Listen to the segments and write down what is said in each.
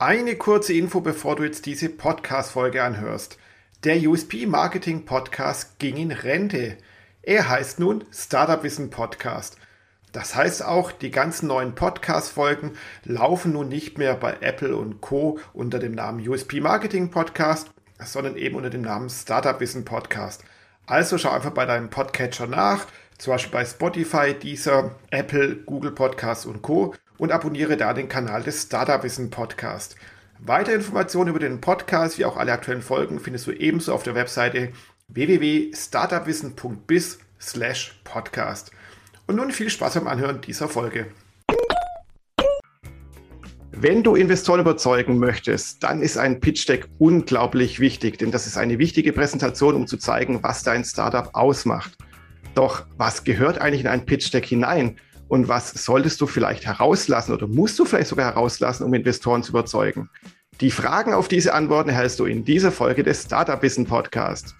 Eine kurze Info, bevor du jetzt diese Podcast-Folge anhörst. Der USP Marketing Podcast ging in Rente. Er heißt nun Startup Wissen Podcast. Das heißt auch, die ganzen neuen Podcast-Folgen laufen nun nicht mehr bei Apple und Co. unter dem Namen USP Marketing Podcast, sondern eben unter dem Namen Startup Wissen Podcast. Also schau einfach bei deinem Podcatcher nach, zum Beispiel bei Spotify, Deezer, Apple, Google Podcasts und Co. und abonniere da den Kanal des Startup Wissen Podcast. Weitere Informationen über den Podcast wie auch alle aktuellen Folgen findest du ebenso auf der Webseite www.startupwissen.biz slash podcast. Und nun viel Spaß beim Anhören dieser Folge. Wenn du Investoren überzeugen möchtest, dann ist ein Pitch Deck unglaublich wichtig, denn das ist eine wichtige Präsentation, um zu zeigen, was dein Startup ausmacht. Doch was gehört eigentlich in ein Pitch Deck hinein? Und was solltest du vielleicht herauslassen oder musst du vielleicht sogar herauslassen, um Investoren zu überzeugen? Die Fragen auf diese Antworten erhältst du in dieser Folge des Startup Wissen Podcast.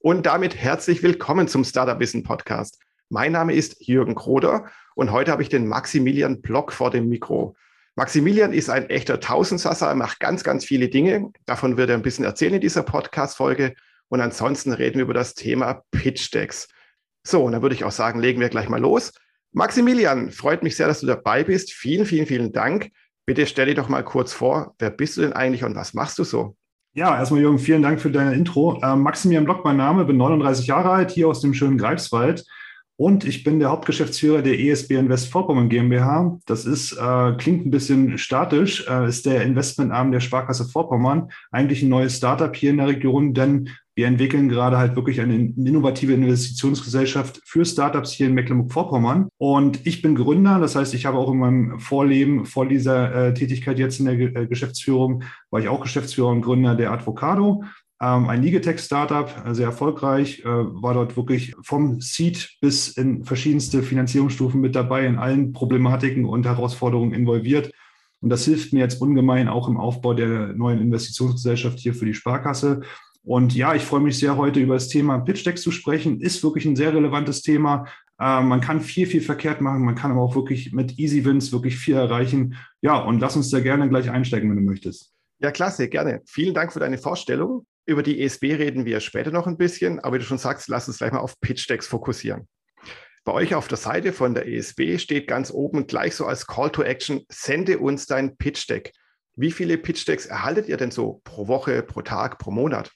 Und damit herzlich willkommen zum Startup Wissen Podcast. Mein Name ist Jürgen Kroder und heute habe ich den Maximilian Block vor dem Mikro. Maximilian ist ein echter Tausendsasser, er macht ganz, ganz viele Dinge. Davon wird er ein bisschen erzählen in dieser Podcast-Folge. Und ansonsten reden wir über das Thema Pitch Decks. So, und dann würde ich auch sagen, legen wir gleich mal los. Maximilian, freut mich sehr, dass du dabei bist. Vielen, vielen, vielen Dank. Bitte stell dich doch mal kurz vor, wer bist du denn eigentlich und was machst du so? Ja, erstmal Jürgen, vielen Dank für deine Intro. Ähm, Maximilian Block, mein Name, bin 39 Jahre alt, hier aus dem schönen Greifswald. Und ich bin der Hauptgeschäftsführer der ESB Invest Vorpommern GmbH. Das ist, äh, klingt ein bisschen statisch, äh, ist der Investmentarm der Sparkasse Vorpommern. Eigentlich ein neues Startup hier in der Region, denn wir entwickeln gerade halt wirklich eine innovative Investitionsgesellschaft für Startups hier in Mecklenburg-Vorpommern. Und ich bin Gründer, das heißt, ich habe auch in meinem Vorleben, vor dieser äh, Tätigkeit jetzt in der Ge äh, Geschäftsführung, war ich auch Geschäftsführer und Gründer der Advocado. Ähm, ein Legatech-Startup, äh, sehr erfolgreich, äh, war dort wirklich vom Seed bis in verschiedenste Finanzierungsstufen mit dabei, in allen Problematiken und Herausforderungen involviert. Und das hilft mir jetzt ungemein auch im Aufbau der neuen Investitionsgesellschaft hier für die Sparkasse. Und ja, ich freue mich sehr, heute über das Thema Pitch Deck zu sprechen. Ist wirklich ein sehr relevantes Thema. Äh, man kann viel, viel verkehrt machen. Man kann aber auch wirklich mit Easy Wins wirklich viel erreichen. Ja, und lass uns da gerne gleich einsteigen, wenn du möchtest. Ja, klasse, gerne. Vielen Dank für deine Vorstellung. Über die ESB reden wir später noch ein bisschen, aber wie du schon sagst, lass uns gleich mal auf Pitch Decks fokussieren. Bei euch auf der Seite von der ESB steht ganz oben gleich so als Call to Action, sende uns dein Pitch Deck. Wie viele Pitch Decks erhaltet ihr denn so pro Woche, pro Tag, pro Monat?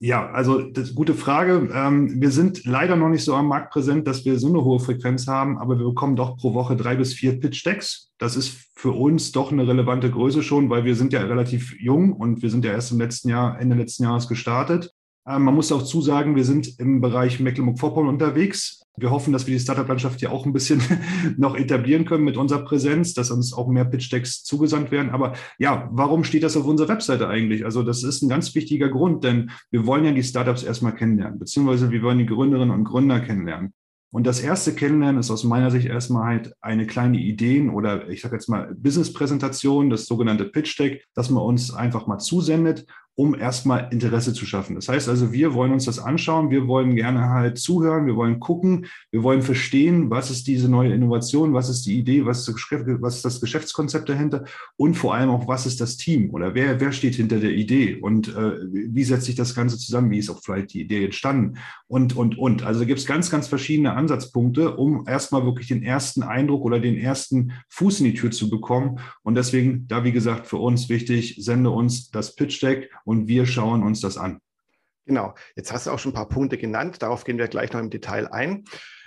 Ja, also das ist eine gute Frage. Ähm, wir sind leider noch nicht so am Markt präsent, dass wir so eine hohe Frequenz haben, aber wir bekommen doch pro Woche drei bis vier Pitch-Decks. Das ist für uns doch eine relevante Größe schon, weil wir sind ja relativ jung und wir sind ja erst im letzten Jahr, Ende letzten Jahres gestartet. Ähm, man muss auch zusagen, wir sind im Bereich Mecklenburg-Vorpommern unterwegs. Wir hoffen, dass wir die Startup-Landschaft hier auch ein bisschen noch etablieren können mit unserer Präsenz, dass uns auch mehr Pitch-Decks zugesandt werden. Aber ja, warum steht das auf unserer Webseite eigentlich? Also das ist ein ganz wichtiger Grund, denn wir wollen ja die Startups erstmal kennenlernen, beziehungsweise wir wollen die Gründerinnen und Gründer kennenlernen. Und das erste Kennenlernen ist aus meiner Sicht erstmal halt eine kleine Ideen oder ich sage jetzt mal Business-Präsentation, das sogenannte Pitch Deck, dass man uns einfach mal zusendet um erstmal Interesse zu schaffen. Das heißt also, wir wollen uns das anschauen, wir wollen gerne halt zuhören, wir wollen gucken, wir wollen verstehen, was ist diese neue Innovation, was ist die Idee, was ist das, Geschäftskonzept dahinter? Und vor allem auch, was ist das Team? Oder wer, wer steht hinter der Idee? Und äh, wie setzt sich das Ganze zusammen, wie ist auch vielleicht die Idee entstanden? Und, und, und. Also gibt es ganz, ganz verschiedene Ansatzpunkte, um erstmal wirklich den ersten Eindruck oder den ersten Fuß in die Tür zu bekommen. Und deswegen, da wie gesagt, für uns wichtig, sende uns das Pitch Deck und wir schauen uns das an. Genau, jetzt hast du auch schon ein paar Punkte genannt, darauf gehen wir gleich noch im Detail ein.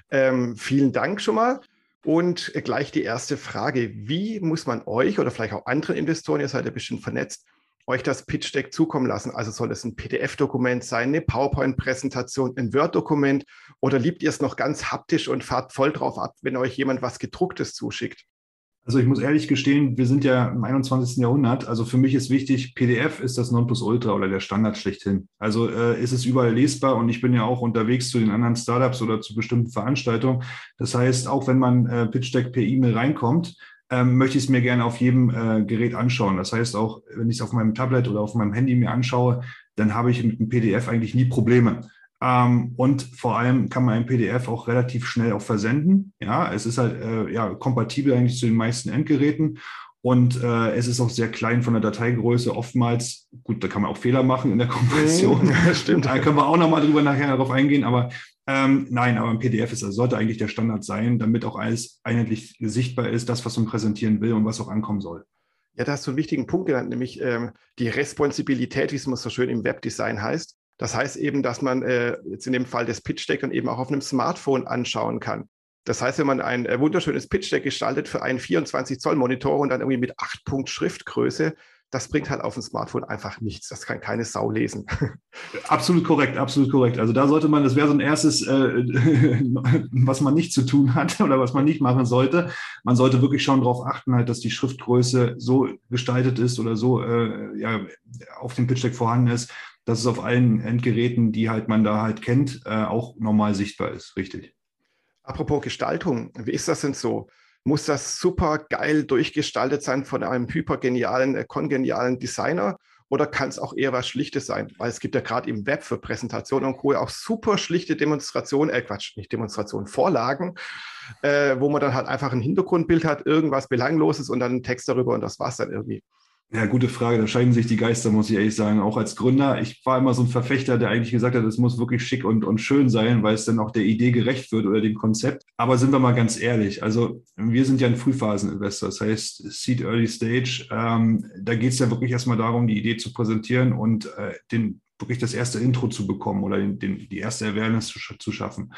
Ähm, vielen Dank schon mal. Und gleich die erste Frage, wie muss man euch oder vielleicht auch anderen Investoren, ihr seid ja bestimmt vernetzt, euch das Pitch Deck zukommen lassen? Also soll es ein PDF-Dokument sein, eine PowerPoint-Präsentation, ein Word-Dokument oder liebt ihr es noch ganz haptisch und fahrt voll drauf ab, wenn euch jemand was gedrucktes zuschickt? Also ich muss ehrlich gestehen, wir sind ja im 21. Jahrhundert. Also für mich ist wichtig, PDF ist das Nonplusultra oder der Standard schlechthin. Also äh, ist es überall lesbar und ich bin ja auch unterwegs zu den anderen Startups oder zu bestimmten Veranstaltungen. Das heißt, auch wenn man äh, Pitch Deck per E-Mail reinkommt, ähm, möchte ich es mir gerne auf jedem äh, Gerät anschauen. Das heißt auch, wenn ich es auf meinem Tablet oder auf meinem Handy mir anschaue, dann habe ich mit dem PDF eigentlich nie Probleme. Ähm, und vor allem kann man ein PDF auch relativ schnell auch versenden. Ja, es ist halt äh, ja, kompatibel eigentlich zu den meisten Endgeräten. Und äh, es ist auch sehr klein von der Dateigröße. Oftmals, gut, da kann man auch Fehler machen in der Kompression. Ja, stimmt. Da können wir auch nochmal drüber nachher darauf eingehen. Aber ähm, nein, aber ein PDF ist, also sollte eigentlich der Standard sein, damit auch alles einheitlich sichtbar ist, das, was man präsentieren will und was auch ankommen soll. Ja, da hast du einen wichtigen Punkt genannt, nämlich ähm, die Responsibilität, wie es immer so schön im Webdesign heißt. Das heißt eben, dass man äh, jetzt in dem Fall das Pitch Deck dann eben auch auf einem Smartphone anschauen kann. Das heißt, wenn man ein äh, wunderschönes Pitch Deck gestaltet für einen 24 Zoll Monitor und dann irgendwie mit 8 Punkt Schriftgröße, das bringt halt auf dem Smartphone einfach nichts. Das kann keine Sau lesen. Absolut korrekt, absolut korrekt. Also da sollte man, das wäre so ein erstes, äh, was man nicht zu tun hat oder was man nicht machen sollte. Man sollte wirklich schon darauf achten, halt, dass die Schriftgröße so gestaltet ist oder so äh, ja, auf dem Pitch Deck vorhanden ist, dass es auf allen Endgeräten, die halt man da halt kennt, äh, auch normal sichtbar ist. Richtig. Apropos Gestaltung, wie ist das denn so? muss das super geil durchgestaltet sein von einem hypergenialen, äh, kongenialen Designer oder kann es auch eher was Schlichtes sein? Weil es gibt ja gerade im Web für Präsentationen und Co. auch super schlichte Demonstrationen, äh Quatsch, nicht Demonstrationen, Vorlagen, äh, wo man dann halt einfach ein Hintergrundbild hat, irgendwas Belangloses und dann einen Text darüber und das war's dann irgendwie. Ja, gute Frage. Da scheiden sich die Geister, muss ich ehrlich sagen. Auch als Gründer. Ich war immer so ein Verfechter, der eigentlich gesagt hat, es muss wirklich schick und, und schön sein, weil es dann auch der Idee gerecht wird oder dem Konzept. Aber sind wir mal ganz ehrlich. Also wir sind ja ein Frühphasen-Investor. Das heißt Seed Early Stage. Ähm, da geht es ja wirklich erstmal darum, die Idee zu präsentieren und äh, den, wirklich das erste Intro zu bekommen oder den, den, die erste Awareness zu, zu schaffen.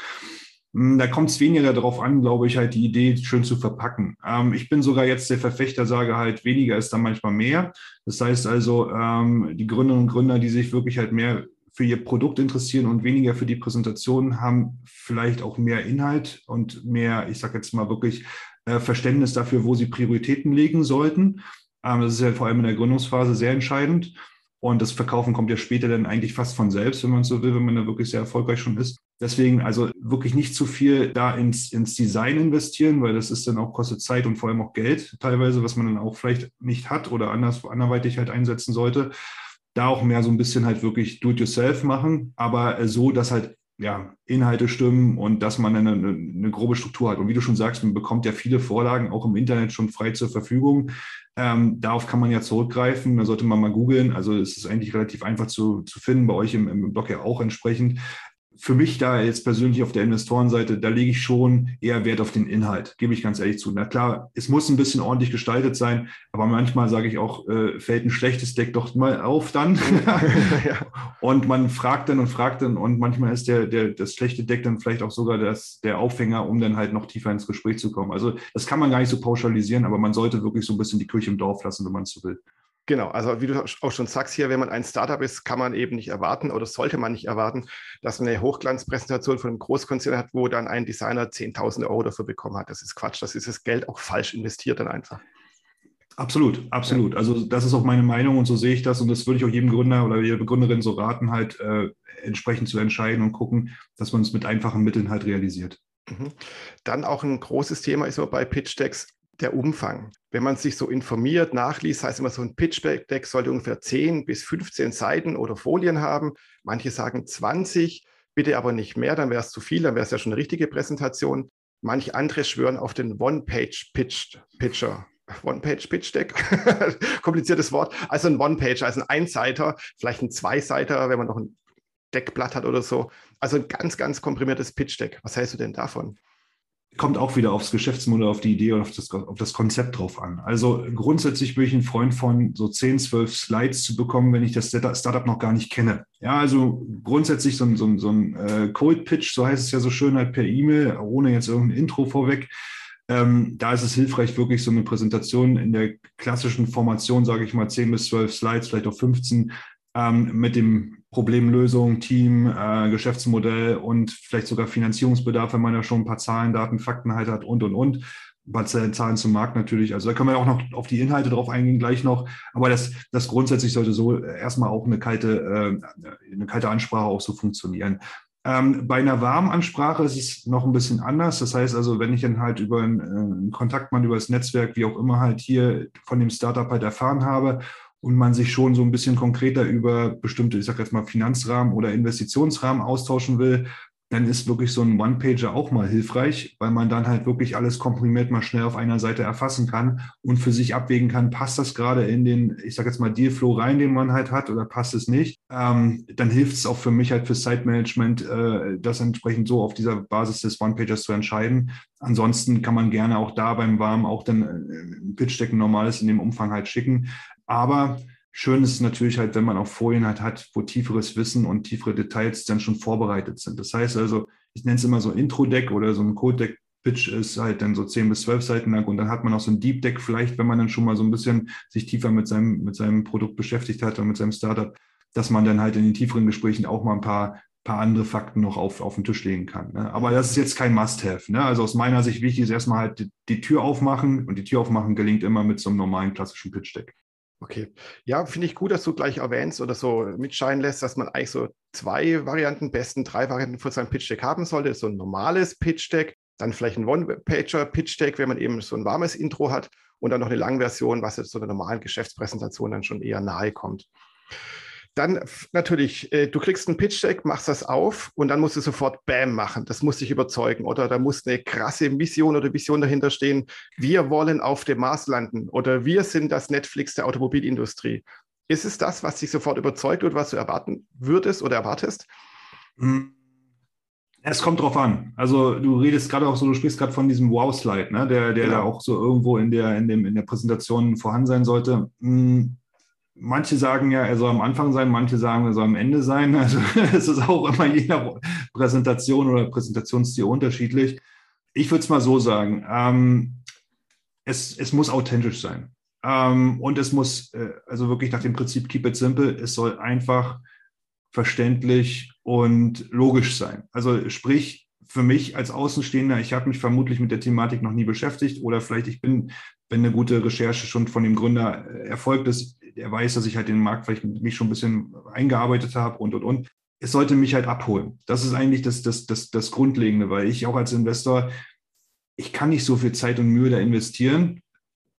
Hm, da kommt es weniger darauf an, glaube ich, halt die Idee schön zu verpacken. Ähm, ich bin sogar jetzt der Verfechter, sage halt, weniger ist dann manchmal mehr. Das heißt also, ähm, die Gründerinnen und Gründer, die sich wirklich halt mehr für ihr Produkt interessieren und weniger für die Präsentation, haben vielleicht auch mehr Inhalt und mehr, ich sage jetzt mal wirklich, äh, Verständnis dafür, wo sie Prioritäten legen sollten. Ähm, das ist ja vor allem in der Gründungsphase sehr entscheidend. Und das Verkaufen kommt ja später dann eigentlich fast von selbst, wenn man so will, wenn man da wirklich sehr erfolgreich schon ist. Deswegen also wirklich nicht zu viel da ins, ins Design investieren, weil das ist dann auch kostet Zeit und vor allem auch Geld teilweise, was man dann auch vielleicht nicht hat oder anders anderweitig halt einsetzen sollte. Da auch mehr so ein bisschen halt wirklich do-it-yourself machen, aber so, dass halt ja, Inhalte stimmen und dass man eine, eine, grobe Struktur hat. Und wie du schon sagst, man bekommt ja viele Vorlagen auch im Internet schon frei zur Verfügung. Ähm, darauf kann man ja zurückgreifen. Da sollte man mal googeln. Also es ist eigentlich relativ einfach zu, zu finden, bei euch im, im Blog ja auch entsprechend für mich da jetzt persönlich auf der Investorenseite, da lege ich schon eher Wert auf den Inhalt, gebe ich ganz ehrlich zu. Na klar, es muss ein bisschen ordentlich gestaltet sein, aber manchmal sage ich auch, äh, fällt ein schlechtes Deck doch mal auf dann. Und man fragt dann und fragt dann und manchmal ist der, der, das schlechte Deck dann vielleicht auch sogar das, der Aufhänger, um dann halt noch tiefer ins Gespräch zu kommen. Also das kann man gar nicht so pauschalisieren, aber man sollte wirklich so ein bisschen die Kirche im Dorf lassen, wenn man es so will. Genau, also wie du auch schon sagst hier, wenn man ein Startup ist, kann man eben nicht erwarten oder sollte man nicht erwarten, dass man eine Hochglanzpräsentation von einem Großkonzern hat, wo dann ein Designer 10.000 Euro dafür bekommen hat. Das ist Quatsch, das ist das Geld auch falsch investiert dann einfach. Absolut, absolut. Also das ist auch meine Meinung und so sehe ich das und das würde ich auch jedem Gründer oder jeder Gründerin so raten, halt äh, entsprechend zu entscheiden und gucken, dass man es mit einfachen Mitteln halt realisiert. Mhm. Dann auch ein großes Thema ist so bei Pitch Decks der Umfang. Wenn man sich so informiert, nachliest, heißt immer, so ein Pitch-Deck sollte ungefähr 10 bis 15 Seiten oder Folien haben. Manche sagen 20, bitte aber nicht mehr, dann wäre es zu viel, dann wäre es ja schon eine richtige Präsentation. Manche andere schwören auf den One-Page-Pitcher. One-Page-Pitch-Deck, kompliziertes Wort. Also ein One-Page, also ein Einseiter, vielleicht ein Zweiseiter, wenn man noch ein Deckblatt hat oder so. Also ein ganz, ganz komprimiertes Pitch-Deck. Was hältst du denn davon? Kommt auch wieder aufs Geschäftsmodell, auf die Idee und auf das, auf das Konzept drauf an. Also grundsätzlich bin ich ein Freund von so 10, 12 Slides zu bekommen, wenn ich das Startup noch gar nicht kenne. Ja, also grundsätzlich so, so, so ein äh, Cold Pitch, so heißt es ja so schön halt per E-Mail, ohne jetzt irgendein Intro vorweg. Ähm, da ist es hilfreich, wirklich so eine Präsentation in der klassischen Formation, sage ich mal, 10 bis 12 Slides, vielleicht auch 15, ähm, mit dem Problemlösung, Team, äh, Geschäftsmodell und vielleicht sogar Finanzierungsbedarf, wenn man da schon ein paar Zahlen, Daten, Fakten halt hat und, und, und. Ein paar Zahlen zum Markt natürlich. Also da können wir auch noch auf die Inhalte drauf eingehen, gleich noch. Aber das, das grundsätzlich sollte so erstmal auch eine kalte, äh, eine kalte Ansprache auch so funktionieren. Ähm, bei einer Warmansprache ist es noch ein bisschen anders. Das heißt also, wenn ich dann halt über einen, äh, einen Kontaktmann, über das Netzwerk, wie auch immer halt hier von dem Startup halt erfahren habe und man sich schon so ein bisschen konkreter über bestimmte, ich sage jetzt mal Finanzrahmen oder Investitionsrahmen austauschen will, dann ist wirklich so ein One-Pager auch mal hilfreich, weil man dann halt wirklich alles komprimiert mal schnell auf einer Seite erfassen kann und für sich abwägen kann, passt das gerade in den, ich sage jetzt mal, Dealflow rein, den man halt hat oder passt es nicht. Ähm, dann hilft es auch für mich halt für Site-Management, äh, das entsprechend so auf dieser Basis des One-Pagers zu entscheiden. Ansonsten kann man gerne auch da beim Warm auch dann äh, ein Pitch-Deck normales in dem Umfang halt schicken. Aber Schön ist es natürlich halt, wenn man auch Folien halt hat, wo tieferes Wissen und tiefere Details dann schon vorbereitet sind. Das heißt also, ich nenne es immer so Intro-Deck oder so ein Code-Deck. Pitch ist halt dann so 10 bis 12 Seiten lang und dann hat man auch so ein Deep Deck vielleicht, wenn man dann schon mal so ein bisschen sich tiefer mit seinem, mit seinem Produkt beschäftigt hat und mit seinem Startup, dass man dann halt in den tieferen Gesprächen auch mal ein paar, paar andere Fakten noch auf, auf den Tisch legen kann. Ne? Aber das ist jetzt kein Must-Have. Ne? Also aus meiner Sicht wichtig ist erstmal halt die, die Tür aufmachen und die Tür aufmachen gelingt immer mit so einem normalen klassischen Pitch-Deck. Okay. Ja, finde ich gut, dass du gleich erwähnst oder so mitscheinen lässt, dass man eigentlich so zwei Varianten, besten drei Varianten für sein Pitch-Deck haben sollte. So ein normales Pitch-Deck, dann vielleicht ein One-Pager-Pitch-Deck, wenn man eben so ein warmes Intro hat und dann noch eine Langversion, was jetzt so einer normalen Geschäftspräsentation dann schon eher nahe kommt. Dann natürlich, äh, du kriegst ein Pitch-Deck, machst das auf und dann musst du sofort Bam machen. Das muss dich überzeugen. Oder da muss eine krasse Mission oder Vision dahinter stehen. Wir wollen auf dem Mars landen oder wir sind das Netflix der Automobilindustrie. Ist es das, was dich sofort überzeugt oder was du erwarten würdest oder erwartest? Hm. Es kommt drauf an. Also du redest gerade auch so, du sprichst gerade von diesem Wow-Slide, ne? der, der genau. da auch so irgendwo in der, in, dem, in der Präsentation vorhanden sein sollte. Hm manche sagen ja, er soll am Anfang sein, manche sagen, er soll am Ende sein. Also es ist auch immer je nach Präsentation oder Präsentationsstil unterschiedlich. Ich würde es mal so sagen, ähm, es, es muss authentisch sein. Ähm, und es muss, äh, also wirklich nach dem Prinzip Keep it simple, es soll einfach verständlich und logisch sein. Also sprich, für mich als Außenstehender, ich habe mich vermutlich mit der Thematik noch nie beschäftigt oder vielleicht ich bin, wenn eine gute Recherche schon von dem Gründer äh, erfolgt ist, er weiß, dass ich halt den Markt vielleicht mich schon ein bisschen eingearbeitet habe und, und, und. Es sollte mich halt abholen. Das ist eigentlich das, das, das, das Grundlegende, weil ich auch als Investor, ich kann nicht so viel Zeit und Mühe da investieren.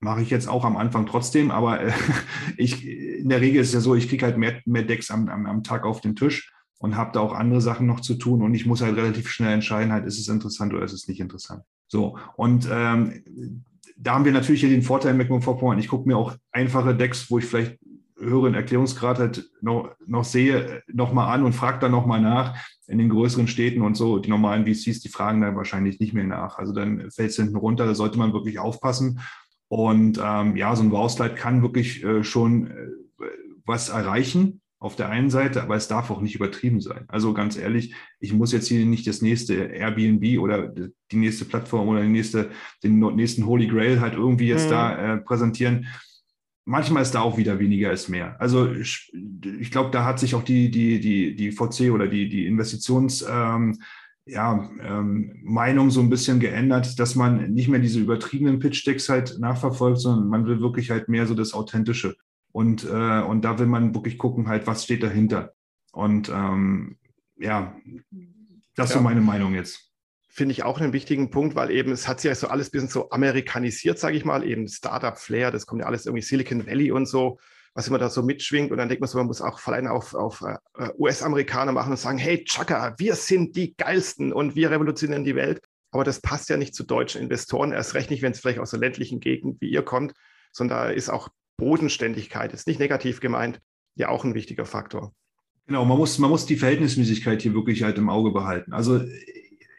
Mache ich jetzt auch am Anfang trotzdem, aber äh, ich, in der Regel ist es ja so, ich kriege halt mehr, mehr Decks am, am, am Tag auf den Tisch und habe da auch andere Sachen noch zu tun und ich muss halt relativ schnell entscheiden, halt, ist es interessant oder ist es nicht interessant. So, und ähm, da haben wir natürlich hier den Vorteil in Mecklenburg-Vorpommern. Ich gucke mir auch einfache Decks, wo ich vielleicht höheren Erklärungsgrad halt noch, noch sehe, nochmal an und frage dann nochmal nach. In den größeren Städten und so, die normalen VCs, die fragen dann wahrscheinlich nicht mehr nach. Also dann fällt es hinten runter, da sollte man wirklich aufpassen. Und ähm, ja, so ein Wow-Slide kann wirklich äh, schon äh, was erreichen auf der einen Seite, aber es darf auch nicht übertrieben sein. Also ganz ehrlich, ich muss jetzt hier nicht das nächste Airbnb oder die nächste Plattform oder die nächste, den nächsten Holy Grail halt irgendwie jetzt mhm. da äh, präsentieren. Manchmal ist da auch wieder weniger ist mehr. Also ich, ich glaube, da hat sich auch die, die, die, die VC oder die, die Investitions, ähm, ja, ähm, Meinung so ein bisschen geändert, dass man nicht mehr diese übertriebenen Pitch-Decks halt nachverfolgt, sondern man will wirklich halt mehr so das Authentische. Und, äh, und da will man wirklich gucken, halt, was steht dahinter. Und ähm, ja, das ist ja. so meine Meinung jetzt. Finde ich auch einen wichtigen Punkt, weil eben es hat sich ja so alles ein bisschen so amerikanisiert, sage ich mal, eben Startup-Flair, das kommt ja alles irgendwie Silicon Valley und so, was immer da so mitschwingt. Und dann denkt man so, man muss auch vor allem auf, auf uh, US-Amerikaner machen und sagen, hey, Chaka, wir sind die Geilsten und wir revolutionieren die Welt. Aber das passt ja nicht zu deutschen Investoren, erst recht nicht, wenn es vielleicht aus der ländlichen Gegend wie ihr kommt, sondern da ist auch Bodenständigkeit ist nicht negativ gemeint, ja auch ein wichtiger Faktor. Genau, man muss, man muss die Verhältnismäßigkeit hier wirklich halt im Auge behalten. Also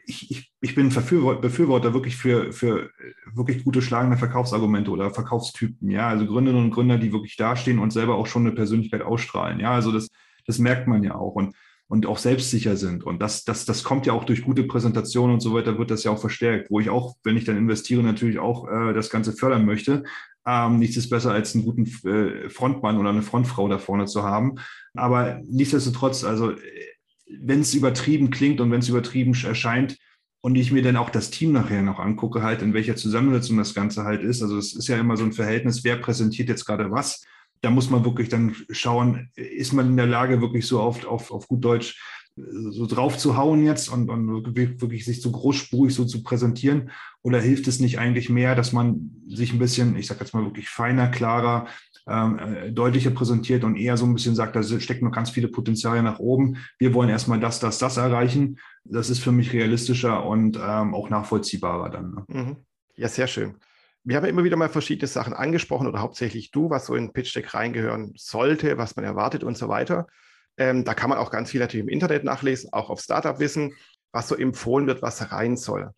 ich, ich, ich bin Befürworter, wirklich für, für wirklich gute schlagende Verkaufsargumente oder Verkaufstypen. Ja, also Gründerinnen und Gründer, die wirklich dastehen und selber auch schon eine Persönlichkeit ausstrahlen. Ja, also das, das merkt man ja auch. Und und auch selbstsicher sind. Und das, das, das kommt ja auch durch gute Präsentationen und so weiter, wird das ja auch verstärkt, wo ich auch, wenn ich dann investiere, natürlich auch äh, das Ganze fördern möchte. Ähm, nichts ist besser, als einen guten äh, Frontmann oder eine Frontfrau da vorne zu haben. Aber nichtsdestotrotz, also wenn es übertrieben klingt und wenn es übertrieben erscheint, und ich mir dann auch das Team nachher noch angucke, halt, in welcher Zusammensetzung das Ganze halt ist. Also es ist ja immer so ein Verhältnis, wer präsentiert jetzt gerade was da muss man wirklich dann schauen, ist man in der Lage, wirklich so auf, auf, auf gut Deutsch so drauf zu hauen jetzt und, und wirklich sich so großspurig so zu präsentieren? Oder hilft es nicht eigentlich mehr, dass man sich ein bisschen, ich sage jetzt mal wirklich feiner, klarer, ähm, äh, deutlicher präsentiert und eher so ein bisschen sagt, da stecken noch ganz viele Potenziale nach oben. Wir wollen erstmal das, das, das erreichen. Das ist für mich realistischer und ähm, auch nachvollziehbarer dann. Ne? Mhm. Ja, sehr schön. Wir haben immer wieder mal verschiedene Sachen angesprochen oder hauptsächlich du, was so in Pitch Deck reingehören sollte, was man erwartet und so weiter. Ähm, da kann man auch ganz viel natürlich im Internet nachlesen, auch auf Startup Wissen, was so empfohlen wird, was rein soll.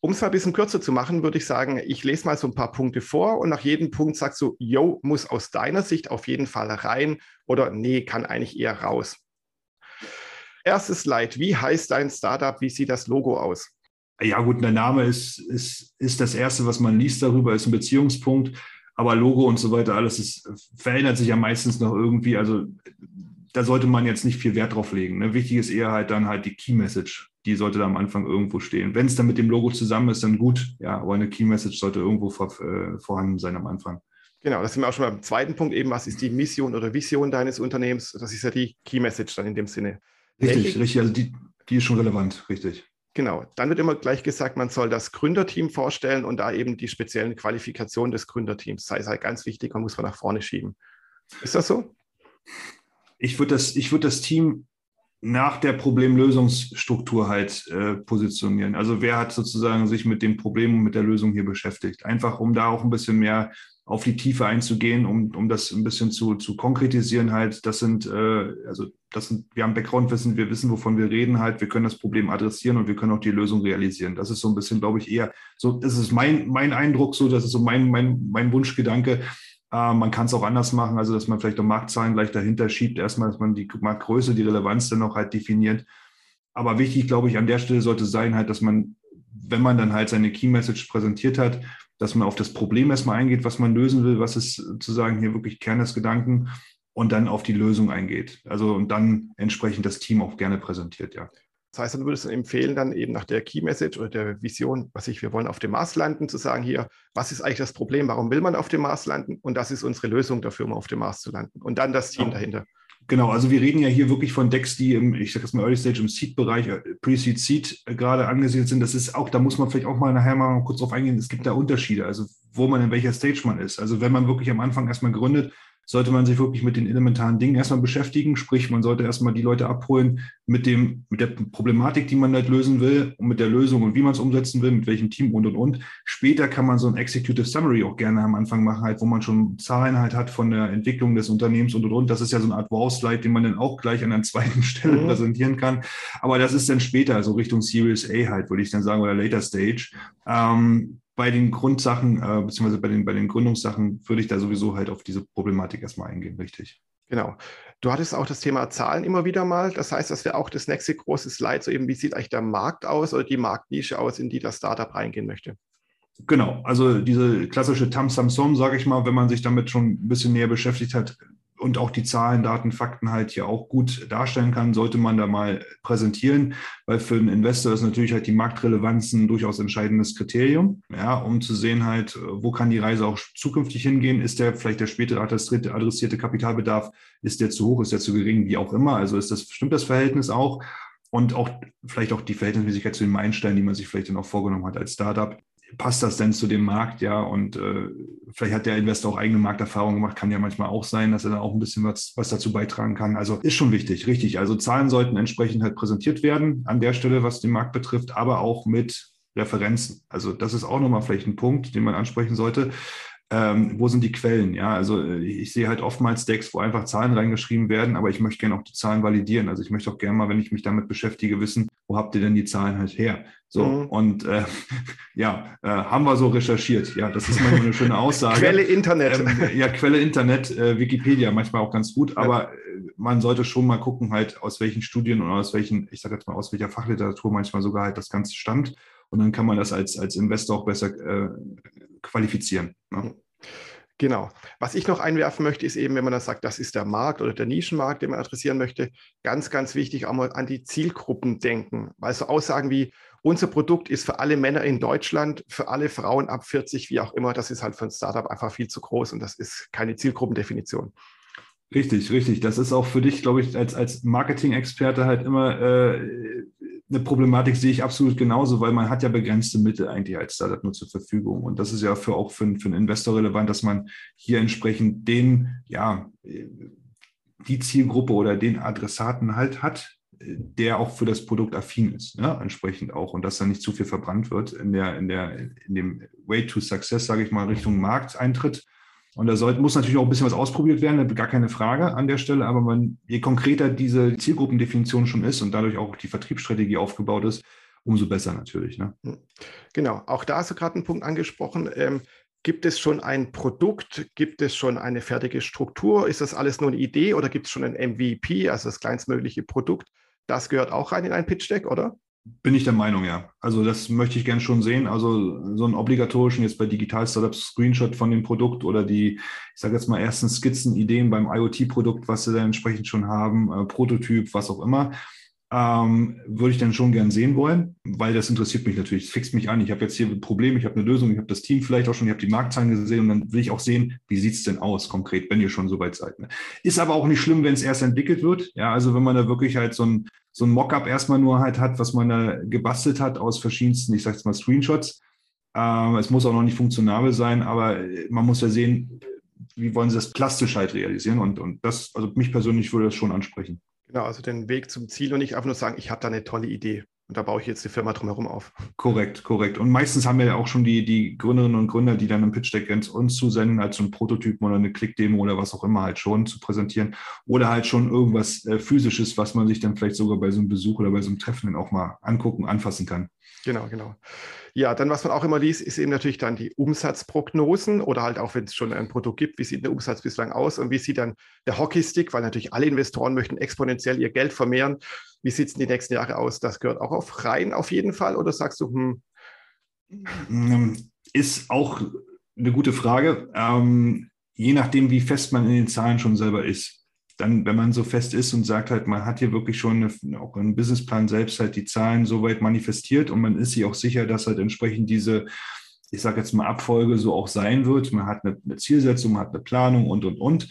Um es mal ein bisschen kürzer zu machen, würde ich sagen, ich lese mal so ein paar Punkte vor und nach jedem Punkt sagst du, yo, muss aus deiner Sicht auf jeden Fall rein oder nee, kann eigentlich eher raus. Erstes Slide, wie heißt dein Startup, wie sieht das Logo aus? Ja gut, der Name ist, ist, ist das Erste, was man liest darüber, ist ein Beziehungspunkt, aber Logo und so weiter, alles ist, verändert sich ja meistens noch irgendwie, also da sollte man jetzt nicht viel Wert drauf legen. Ne? Wichtig ist eher halt dann halt die Key Message die sollte da am Anfang irgendwo stehen. Wenn es dann mit dem Logo zusammen ist, dann gut. Ja, aber eine Key Message sollte irgendwo vor, äh, vorhanden sein am Anfang. Genau, das sind wir auch schon beim zweiten Punkt eben. Was ist die Mission oder Vision deines Unternehmens? Das ist ja die Key Message dann in dem Sinne. Richtig, richtig. Also die, die ist schon relevant, richtig. Genau. Dann wird immer gleich gesagt, man soll das Gründerteam vorstellen und da eben die speziellen Qualifikationen des Gründerteams. Das ist halt ganz wichtig, man muss man nach vorne schieben. Ist das so? Ich würde das, würd das Team nach der Problemlösungsstruktur halt äh, positionieren. Also wer hat sozusagen sich mit dem Problem und mit der Lösung hier beschäftigt? Einfach um da auch ein bisschen mehr auf die Tiefe einzugehen, um, um das ein bisschen zu, zu konkretisieren halt. Das sind, äh, also das sind, wir haben Background-Wissen, wir wissen, wovon wir reden halt, wir können das Problem adressieren und wir können auch die Lösung realisieren. Das ist so ein bisschen, glaube ich, eher so, das ist mein, mein Eindruck so, das ist so mein, mein, mein Wunschgedanke, äh, man kann es auch anders machen, also dass man vielleicht auch Marktzahlen gleich dahinter schiebt, erstmal, dass man die Marktgröße, die Relevanz dann noch halt definiert. Aber wichtig, glaube ich, an der Stelle sollte sein halt, dass man, wenn man dann halt seine Key Message präsentiert hat, dass man auf das Problem erstmal eingeht, was man lösen will, was ist sozusagen hier wirklich Kern des Gedanken und dann auf die Lösung eingeht. Also und dann entsprechend das Team auch gerne präsentiert, ja. Das heißt, du würdest empfehlen, dann eben nach der Key Message oder der Vision, was ich, wir wollen auf dem Mars landen, zu sagen hier, was ist eigentlich das Problem, warum will man auf dem Mars landen? Und das ist unsere Lösung dafür, um auf dem Mars zu landen. Und dann das Team genau. dahinter. Genau, also wir reden ja hier wirklich von Decks, die im, ich sage jetzt mal Early Stage im Seed-Bereich, äh, Pre-Seed, Seed, äh, gerade angesiedelt sind. Das ist auch, da muss man vielleicht auch mal nachher mal kurz drauf eingehen. Es gibt da Unterschiede, also wo man in welcher Stage man ist. Also wenn man wirklich am Anfang erstmal gründet, sollte man sich wirklich mit den elementaren Dingen erstmal beschäftigen. Sprich, man sollte erstmal die Leute abholen mit dem, mit der Problematik, die man halt lösen will und mit der Lösung und wie man es umsetzen will, mit welchem Team und und und. Später kann man so ein Executive Summary auch gerne am Anfang machen, halt, wo man schon Zahlen halt hat von der Entwicklung des Unternehmens und und und. Das ist ja so eine Art Wow-Slide, den man dann auch gleich an der zweiten Stelle mhm. präsentieren kann. Aber das ist dann später, also Richtung Series A halt, würde ich dann sagen, oder Later Stage. Ähm, bei den Grundsachen, äh, beziehungsweise bei den, bei den Gründungssachen, würde ich da sowieso halt auf diese Problematik erstmal eingehen, richtig. Genau. Du hattest auch das Thema Zahlen immer wieder mal. Das heißt, das wäre auch das nächste große Slide, so eben, wie sieht eigentlich der Markt aus oder die Marktnische aus, in die das Startup reingehen möchte. Genau, also diese klassische Tam Samsung, sage ich mal, wenn man sich damit schon ein bisschen näher beschäftigt hat, und auch die Zahlen, Daten, Fakten halt hier auch gut darstellen kann, sollte man da mal präsentieren, weil für einen Investor ist natürlich halt die Marktrelevanz ein durchaus entscheidendes Kriterium, ja, um zu sehen halt, wo kann die Reise auch zukünftig hingehen, ist der vielleicht der spätere adressierte Kapitalbedarf, ist der zu hoch, ist der zu gering, wie auch immer, also ist das, stimmt das Verhältnis auch? Und auch vielleicht auch die Verhältnismäßigkeit zu den Meilensteinen, die man sich vielleicht dann auch vorgenommen hat als Startup passt das denn zu dem Markt, ja? Und äh, vielleicht hat der Investor auch eigene Markterfahrung gemacht, kann ja manchmal auch sein, dass er da auch ein bisschen was, was dazu beitragen kann. Also ist schon wichtig, richtig. Also Zahlen sollten entsprechend halt präsentiert werden an der Stelle, was den Markt betrifft, aber auch mit Referenzen. Also das ist auch nochmal vielleicht ein Punkt, den man ansprechen sollte ähm, wo sind die Quellen? Ja, also äh, ich sehe halt oftmals Decks, wo einfach Zahlen reingeschrieben werden, aber ich möchte gerne auch die Zahlen validieren. Also ich möchte auch gerne mal, wenn ich mich damit beschäftige, wissen, wo habt ihr denn die Zahlen halt her? So, mhm. und äh, ja, äh, haben wir so recherchiert. Ja, das ist manchmal eine schöne Aussage. Quelle Internet. Ähm, ja, Quelle Internet, äh, Wikipedia manchmal auch ganz gut, aber. Äh, man sollte schon mal gucken, halt, aus welchen Studien und aus welchen, ich sage jetzt mal, aus welcher Fachliteratur manchmal sogar halt das Ganze stammt. Und dann kann man das als, als Investor auch besser äh, qualifizieren. Ne? Genau. Was ich noch einwerfen möchte, ist eben, wenn man dann sagt, das ist der Markt oder der Nischenmarkt, den man adressieren möchte, ganz, ganz wichtig, auch mal an die Zielgruppen denken. Weil so Aussagen wie, unser Produkt ist für alle Männer in Deutschland, für alle Frauen ab 40, wie auch immer, das ist halt für ein Startup einfach viel zu groß und das ist keine Zielgruppendefinition. Richtig, richtig. Das ist auch für dich, glaube ich, als, als Marketing-Experte halt immer äh, eine Problematik, sehe ich absolut genauso, weil man hat ja begrenzte Mittel eigentlich als Startup nur zur Verfügung. Und das ist ja für auch für, für einen Investor relevant, dass man hier entsprechend den, ja, die Zielgruppe oder den Adressaten halt hat, der auch für das Produkt affin ist, ne? entsprechend auch und dass da nicht zu viel verbrannt wird in der, in der, in dem Way to Success, sage ich mal, Richtung Markteintritt. Und da sollte, muss natürlich auch ein bisschen was ausprobiert werden, gar keine Frage an der Stelle. Aber man, je konkreter diese Zielgruppendefinition schon ist und dadurch auch die Vertriebsstrategie aufgebaut ist, umso besser natürlich. Ne? Hm. Genau, auch da hast du gerade einen Punkt angesprochen. Ähm, gibt es schon ein Produkt? Gibt es schon eine fertige Struktur? Ist das alles nur eine Idee oder gibt es schon ein MVP, also das kleinstmögliche Produkt? Das gehört auch rein in ein Pitch Deck, oder? Bin ich der Meinung, ja. Also das möchte ich gerne schon sehen. Also so einen obligatorischen jetzt bei Digital Startups Screenshot von dem Produkt oder die, ich sage jetzt mal, ersten Skizzen, Ideen beim IoT-Produkt, was sie da entsprechend schon haben, äh, Prototyp, was auch immer ähm, würde ich dann schon gern sehen wollen, weil das interessiert mich natürlich. Fixt mich an. Ich habe jetzt hier ein Problem, ich habe eine Lösung, ich habe das Team vielleicht auch schon, ich habe die Marktzahlen gesehen und dann will ich auch sehen, wie sieht es denn aus konkret, wenn ihr schon so weit seid. Ne? Ist aber auch nicht schlimm, wenn es erst entwickelt wird. Ja, also wenn man da wirklich halt so ein, so ein Mockup erstmal nur halt hat, was man da gebastelt hat aus verschiedensten, ich sage jetzt mal Screenshots. Ähm, es muss auch noch nicht funktionabel sein, aber man muss ja sehen, wie wollen sie das plastisch halt realisieren und, und das, also mich persönlich würde das schon ansprechen. Genau, also den Weg zum Ziel und nicht einfach nur sagen, ich habe da eine tolle Idee. Und da baue ich jetzt die Firma drumherum auf. Korrekt, korrekt. Und meistens haben wir ja auch schon die, die Gründerinnen und Gründer, die dann im Pitch Deck uns zusenden, als so ein Prototypen oder eine Klickdemo oder was auch immer halt schon zu präsentieren. Oder halt schon irgendwas äh, Physisches, was man sich dann vielleicht sogar bei so einem Besuch oder bei so einem Treffen dann auch mal angucken, anfassen kann. Genau, genau. Ja, dann, was man auch immer liest, ist eben natürlich dann die Umsatzprognosen oder halt auch, wenn es schon ein Produkt gibt, wie sieht der Umsatz bislang aus und wie sieht dann der Hockeystick, weil natürlich alle Investoren möchten exponentiell ihr Geld vermehren. Wie sieht es in die nächsten Jahre aus? Das gehört auch auf rein auf jeden Fall oder sagst du, hm? hm ist auch eine gute Frage. Ähm, je nachdem, wie fest man in den Zahlen schon selber ist dann, wenn man so fest ist und sagt halt, man hat hier wirklich schon eine, auch einen Businessplan selbst halt die Zahlen so weit manifestiert und man ist sich auch sicher, dass halt entsprechend diese, ich sage jetzt mal Abfolge so auch sein wird. Man hat eine, eine Zielsetzung, man hat eine Planung und, und, und.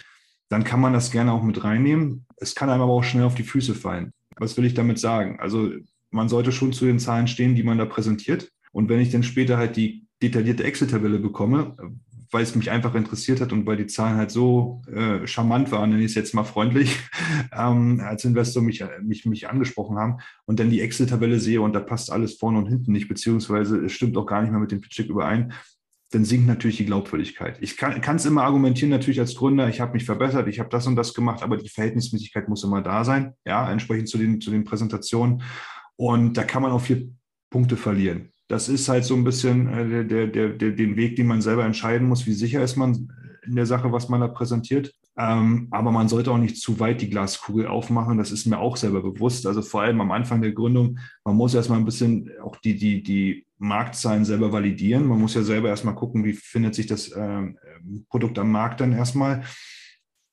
Dann kann man das gerne auch mit reinnehmen. Es kann einem aber auch schnell auf die Füße fallen. Was will ich damit sagen? Also man sollte schon zu den Zahlen stehen, die man da präsentiert. Und wenn ich dann später halt die detaillierte Excel-Tabelle bekomme, weil es mich einfach interessiert hat und weil die Zahlen halt so äh, charmant waren, nenne ich es jetzt mal freundlich, ähm, als Investor mich, mich, mich angesprochen haben und dann die Excel-Tabelle sehe und da passt alles vorne und hinten nicht, beziehungsweise es stimmt auch gar nicht mehr mit dem Pitch überein, dann sinkt natürlich die Glaubwürdigkeit. Ich kann es immer argumentieren, natürlich als Gründer, ich habe mich verbessert, ich habe das und das gemacht, aber die Verhältnismäßigkeit muss immer da sein, ja, entsprechend zu den, zu den Präsentationen. Und da kann man auch vier Punkte verlieren das ist halt so ein bisschen äh, der, der, der, den Weg, den man selber entscheiden muss, wie sicher ist man in der Sache, was man da präsentiert. Ähm, aber man sollte auch nicht zu weit die Glaskugel aufmachen. Das ist mir auch selber bewusst. Also vor allem am Anfang der Gründung, man muss erstmal ein bisschen auch die, die, die Marktzahlen selber validieren. Man muss ja selber erstmal gucken, wie findet sich das ähm, Produkt am Markt dann erstmal.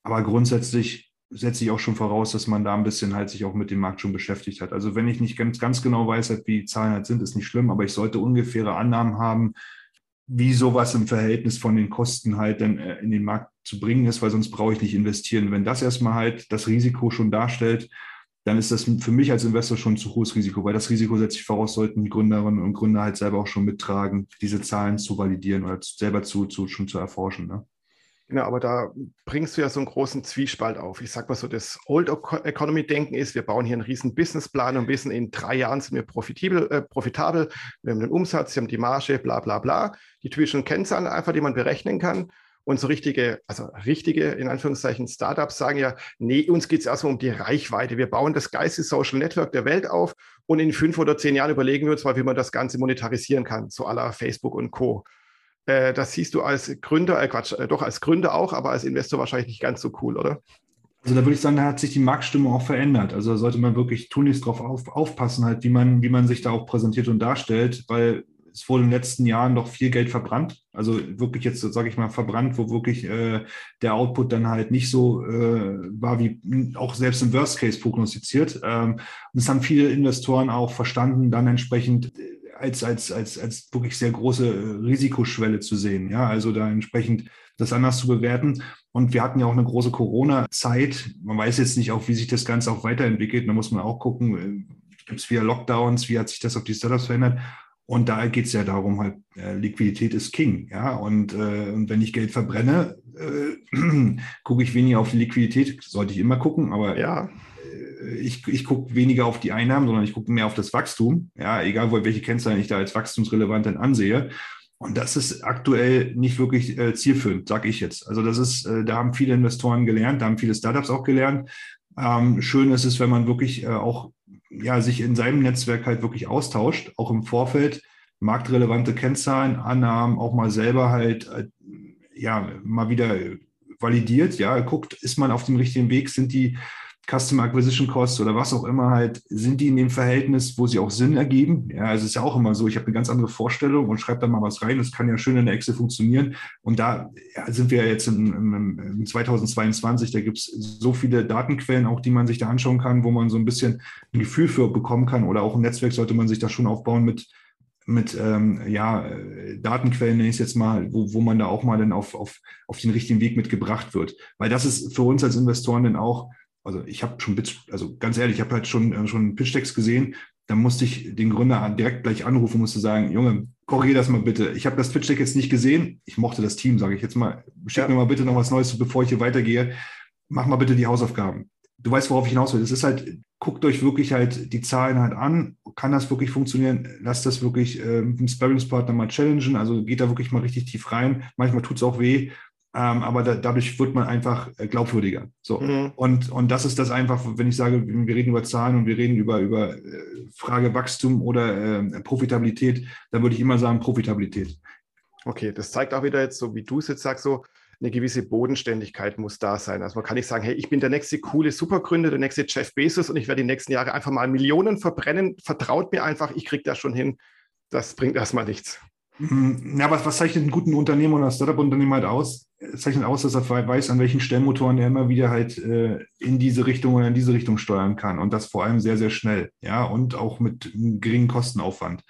Aber grundsätzlich setze ich auch schon voraus, dass man da ein bisschen halt sich auch mit dem Markt schon beschäftigt hat. Also wenn ich nicht ganz, ganz genau weiß, halt, wie die Zahlen halt sind, ist nicht schlimm, aber ich sollte ungefähre Annahmen haben, wie sowas im Verhältnis von den Kosten halt dann äh, in den Markt zu bringen ist, weil sonst brauche ich nicht investieren. Wenn das erstmal halt das Risiko schon darstellt, dann ist das für mich als Investor schon ein zu hohes Risiko, weil das Risiko setze ich voraus, sollten die Gründerinnen und Gründer halt selber auch schon mittragen, diese Zahlen zu validieren oder selber zu, zu schon zu erforschen. Ne? Genau, aber da bringst du ja so einen großen Zwiespalt auf. Ich sag mal so, das Old Economy Denken ist, wir bauen hier einen riesen Businessplan und wissen, in drei Jahren sind wir profitabel, äh, profitabel. Wir haben den Umsatz, wir haben die Marge, bla, bla, bla. Die typischen Kennzahlen einfach, die man berechnen kann. Und so richtige, also richtige, in Anführungszeichen, Startups sagen ja, nee, uns geht es erstmal um die Reichweite. Wir bauen das geilste Social Network der Welt auf und in fünf oder zehn Jahren überlegen wir uns mal, wie man das Ganze monetarisieren kann, so aller Facebook und Co. Äh, das siehst du als Gründer, äh Quatsch, äh, doch als Gründer auch, aber als Investor wahrscheinlich nicht ganz so cool, oder? Also da würde ich sagen, da hat sich die Marktstimmung auch verändert. Also da sollte man wirklich tunlichst drauf auf, aufpassen, halt, wie man, wie man sich da auch präsentiert und darstellt, weil es wurde in den letzten Jahren doch viel Geld verbrannt. Also wirklich jetzt, sage ich mal, verbrannt, wo wirklich äh, der Output dann halt nicht so äh, war, wie auch selbst im Worst Case prognostiziert. Ähm, und das haben viele Investoren auch verstanden, dann entsprechend als, als, als, als wirklich sehr große Risikoschwelle zu sehen. Ja, also da entsprechend das anders zu bewerten. Und wir hatten ja auch eine große Corona-Zeit. Man weiß jetzt nicht auch, wie sich das Ganze auch weiterentwickelt. Da muss man auch gucken, äh, gibt es wieder Lockdowns, wie hat sich das auf die Startups verändert? Und da geht es ja darum, halt, äh, Liquidität ist King. Ja, und, äh, und wenn ich Geld verbrenne, äh, gucke ich weniger auf die Liquidität, sollte ich immer gucken, aber ja. Äh, ich, ich gucke weniger auf die Einnahmen, sondern ich gucke mehr auf das Wachstum. Ja, egal welche Kennzahlen ich da als wachstumsrelevant dann ansehe. Und das ist aktuell nicht wirklich äh, zielführend, sage ich jetzt. Also das ist, äh, da haben viele Investoren gelernt, da haben viele Startups auch gelernt. Ähm, schön ist es, wenn man wirklich äh, auch ja, sich in seinem Netzwerk halt wirklich austauscht, auch im Vorfeld, marktrelevante Kennzahlen, Annahmen, auch mal selber halt äh, ja mal wieder validiert, ja, guckt, ist man auf dem richtigen Weg, sind die Customer Acquisition Costs oder was auch immer halt, sind die in dem Verhältnis, wo sie auch Sinn ergeben? Ja, es ist ja auch immer so, ich habe eine ganz andere Vorstellung und schreibe da mal was rein. Das kann ja schön in der Excel funktionieren. Und da ja, sind wir jetzt im, im 2022, da gibt es so viele Datenquellen auch, die man sich da anschauen kann, wo man so ein bisschen ein Gefühl für bekommen kann. Oder auch ein Netzwerk sollte man sich da schon aufbauen mit, mit ähm, ja, Datenquellen, nenne ich es jetzt mal, wo, wo man da auch mal dann auf, auf, auf den richtigen Weg mitgebracht wird. Weil das ist für uns als Investoren dann auch also ich habe schon, also ganz ehrlich, ich habe halt schon, äh, schon Pitch-Decks gesehen, da musste ich den Gründer direkt gleich anrufen, musste sagen, Junge, korrigier das mal bitte. Ich habe das Pitch-Deck jetzt nicht gesehen. Ich mochte das Team, sage ich jetzt mal. Schick ja. mir mal bitte noch was Neues, bevor ich hier weitergehe. Mach mal bitte die Hausaufgaben. Du weißt, worauf ich hinaus will. Es ist halt, guckt euch wirklich halt die Zahlen halt an. Kann das wirklich funktionieren? Lasst das wirklich äh, mit dem Sparringspartner mal challengen. Also geht da wirklich mal richtig tief rein. Manchmal tut es auch weh. Ähm, aber da, dadurch wird man einfach äh, glaubwürdiger. So. Mhm. Und, und das ist das einfach, wenn ich sage, wir reden über Zahlen und wir reden über, über äh, Frage Wachstum oder äh, Profitabilität, dann würde ich immer sagen Profitabilität. Okay, das zeigt auch wieder jetzt, so wie du es jetzt sagst, so eine gewisse Bodenständigkeit muss da sein. Also man kann nicht sagen, hey, ich bin der nächste coole Supergründer, der nächste Jeff Bezos und ich werde die nächsten Jahre einfach mal Millionen verbrennen. Vertraut mir einfach, ich kriege das schon hin. Das bringt erstmal nichts. Mhm. Ja, was, was zeichnet einen guten Unternehmer oder Startup-Unternehmer halt aus? Es zeichnet aus, dass er weiß, an welchen Stellmotoren er immer wieder halt äh, in diese Richtung oder in diese Richtung steuern kann. Und das vor allem sehr, sehr schnell. Ja, und auch mit einem geringen Kostenaufwand.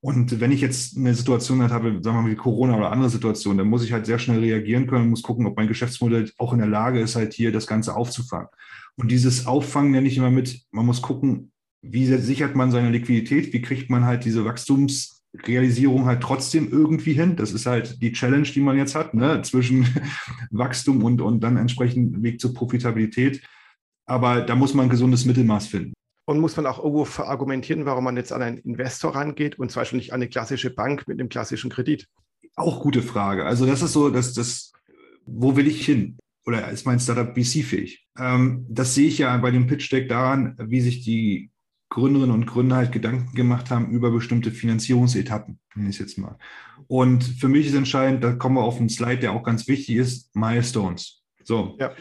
Und wenn ich jetzt eine Situation halt habe, sagen wir mal wie Corona oder andere Situationen, dann muss ich halt sehr schnell reagieren können, muss gucken, ob mein Geschäftsmodell auch in der Lage ist, halt hier das Ganze aufzufangen. Und dieses Auffangen nenne ich immer mit, man muss gucken, wie sichert man seine Liquidität, wie kriegt man halt diese Wachstums- Realisierung halt trotzdem irgendwie hin. Das ist halt die Challenge, die man jetzt hat, ne? zwischen Wachstum und, und dann entsprechend Weg zur Profitabilität. Aber da muss man ein gesundes Mittelmaß finden. Und muss man auch irgendwo verargumentieren, warum man jetzt an einen Investor rangeht und zum Beispiel nicht an eine klassische Bank mit einem klassischen Kredit? Auch gute Frage. Also das ist so, dass das, wo will ich hin? Oder ist mein Startup VC-fähig? Ähm, das sehe ich ja bei dem Pitch Deck daran, wie sich die Gründerinnen und Gründer halt Gedanken gemacht haben über bestimmte Finanzierungsetappen, nenne ich es jetzt mal. Und für mich ist entscheidend, da kommen wir auf einen Slide, der auch ganz wichtig ist, Milestones. So. Ja.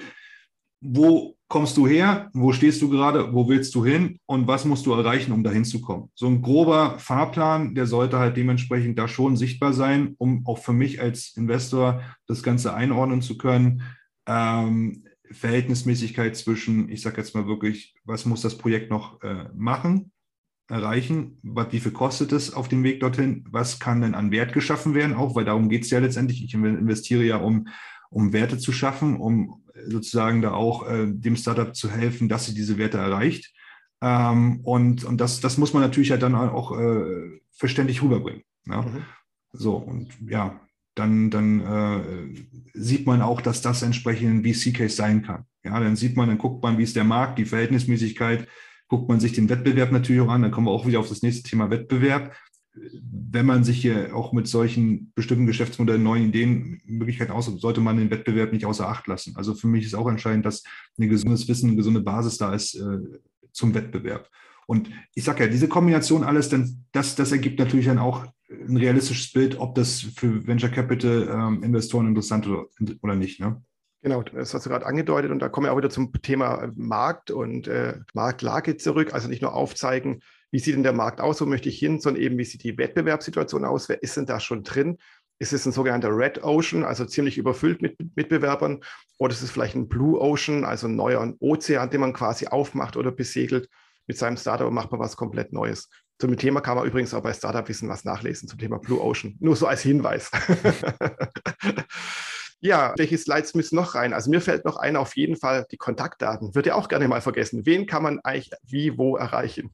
Wo kommst du her? Wo stehst du gerade? Wo willst du hin? Und was musst du erreichen, um dahin zu kommen? So ein grober Fahrplan, der sollte halt dementsprechend da schon sichtbar sein, um auch für mich als Investor das Ganze einordnen zu können. Ähm, Verhältnismäßigkeit zwischen, ich sage jetzt mal wirklich, was muss das Projekt noch äh, machen, erreichen, was, wie viel kostet es auf dem Weg dorthin, was kann denn an Wert geschaffen werden, auch, weil darum geht es ja letztendlich. Ich investiere ja, um, um Werte zu schaffen, um sozusagen da auch äh, dem Startup zu helfen, dass sie diese Werte erreicht. Ähm, und und das, das muss man natürlich halt dann auch äh, verständlich rüberbringen. Ja? Mhm. So, und ja, dann, dann äh, sieht man auch, dass das entsprechend ein VC-Case sein kann. Ja, dann sieht man, dann guckt man, wie ist der Markt, die Verhältnismäßigkeit, guckt man sich den Wettbewerb natürlich auch an, dann kommen wir auch wieder auf das nächste Thema Wettbewerb. Wenn man sich hier auch mit solchen bestimmten Geschäftsmodellen, neuen Ideen, Möglichkeiten aus, sollte man den Wettbewerb nicht außer Acht lassen. Also für mich ist auch entscheidend, dass ein gesundes Wissen, eine gesunde Basis da ist äh, zum Wettbewerb. Und ich sage ja, diese Kombination alles, dann, das, das ergibt natürlich dann auch ein realistisches Bild, ob das für Venture Capital ähm, Investoren interessant oder, oder nicht. Ne? Genau, das hast du gerade angedeutet und da kommen wir auch wieder zum Thema Markt und äh, Marktlage zurück. Also nicht nur aufzeigen, wie sieht denn der Markt aus, wo möchte ich hin, sondern eben, wie sieht die Wettbewerbssituation aus, wer ist denn da schon drin? Ist es ein sogenannter Red Ocean, also ziemlich überfüllt mit Mitbewerbern, oder ist es vielleicht ein Blue Ocean, also ein neuer Ozean, den man quasi aufmacht oder besegelt mit seinem Startup und macht man was komplett Neues? Zum Thema kann man übrigens auch bei Startup Wissen was nachlesen zum Thema Blue Ocean. Nur so als Hinweis. ja, welche Slides müssen noch rein? Also mir fällt noch ein, auf jeden Fall die Kontaktdaten. Würde ja auch gerne mal vergessen. Wen kann man eigentlich wie wo erreichen?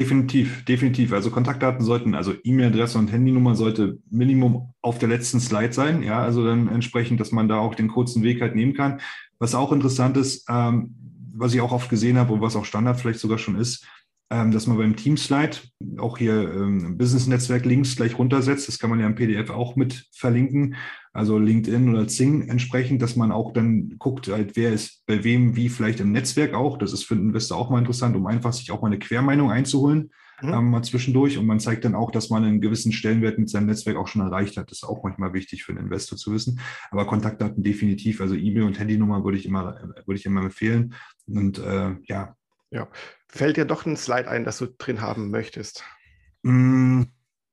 Definitiv, definitiv. Also Kontaktdaten sollten, also E-Mail-Adresse und Handynummer sollte Minimum auf der letzten Slide sein. Ja, also dann entsprechend, dass man da auch den kurzen Weg halt nehmen kann. Was auch interessant ist, ähm, was ich auch oft gesehen habe und was auch Standard vielleicht sogar schon ist, ähm, dass man beim Team-Slide auch hier ähm, Business-Netzwerk-Links gleich runtersetzt. Das kann man ja im PDF auch mit verlinken, also LinkedIn oder Zing entsprechend, dass man auch dann guckt, halt, wer ist bei wem wie vielleicht im Netzwerk auch. Das ist für den Investor auch mal interessant, um einfach sich auch mal eine Quermeinung einzuholen, mhm. ähm, mal zwischendurch. Und man zeigt dann auch, dass man einen gewissen Stellenwert mit seinem Netzwerk auch schon erreicht hat. Das ist auch manchmal wichtig für den Investor zu wissen. Aber Kontaktdaten definitiv, also E-Mail und Handynummer würde ich immer, würde ich immer empfehlen. Und äh, ja, ja. Fällt dir doch ein Slide ein, das du drin haben möchtest? Mm,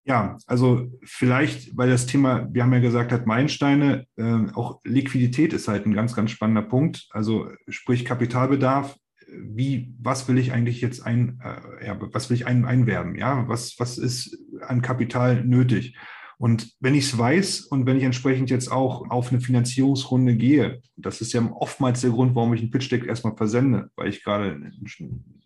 ja, also vielleicht, weil das Thema, wir haben ja gesagt, hat Meilensteine, äh, auch Liquidität ist halt ein ganz, ganz spannender Punkt. Also sprich Kapitalbedarf, wie, was will ich eigentlich jetzt ein, äh, ja, was will ich ein, einwerben? Ja, was, was ist an Kapital nötig? Und wenn ich es weiß und wenn ich entsprechend jetzt auch auf eine Finanzierungsrunde gehe, das ist ja oftmals der Grund, warum ich einen Pitch Deck erstmal versende, weil ich gerade einen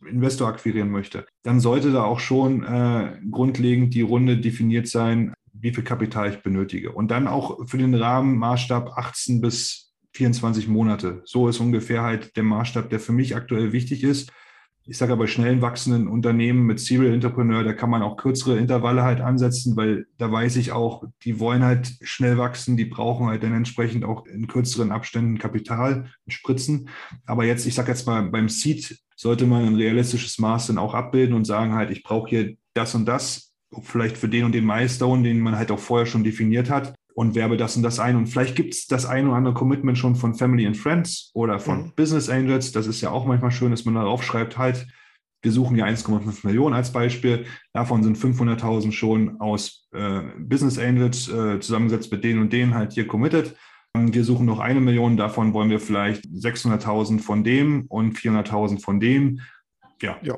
Investor akquirieren möchte, dann sollte da auch schon äh, grundlegend die Runde definiert sein, wie viel Kapital ich benötige. Und dann auch für den Rahmenmaßstab 18 bis 24 Monate. So ist ungefähr halt der Maßstab, der für mich aktuell wichtig ist ich sage aber schnell wachsenden Unternehmen mit Serial Entrepreneur, da kann man auch kürzere Intervalle halt ansetzen, weil da weiß ich auch, die wollen halt schnell wachsen, die brauchen halt dann entsprechend auch in kürzeren Abständen Kapital spritzen. Aber jetzt, ich sage jetzt mal, beim Seed sollte man ein realistisches Maß dann auch abbilden und sagen halt, ich brauche hier das und das, vielleicht für den und den Milestone, den man halt auch vorher schon definiert hat und werbe das und das ein. Und vielleicht gibt es das ein oder andere Commitment schon von Family and Friends oder von mhm. Business Angels. Das ist ja auch manchmal schön, dass man darauf schreibt, halt, wir suchen ja 1,5 Millionen als Beispiel. Davon sind 500.000 schon aus äh, Business Angels äh, zusammengesetzt mit denen und denen halt hier committed. Wir suchen noch eine Million, davon wollen wir vielleicht 600.000 von dem und 400.000 von dem. Ja. ja.